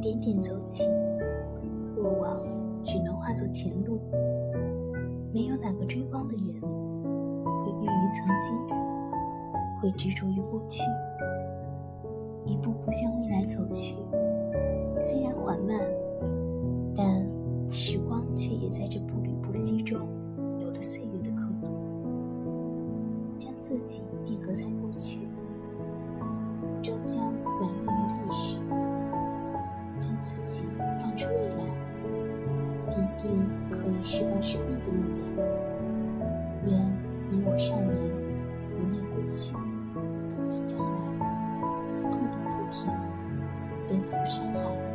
点点走起，过往只能化作前路。没有哪个追光的人会郁于曾经，会执着于过去，一步步向未来走去。虽然缓慢，但时光却也在这步履不息中有了岁月的刻度，将自己定格在过去，终将一定可以释放生命的力量。愿你我少年不念过去不畏将来共度不停奔赴山海。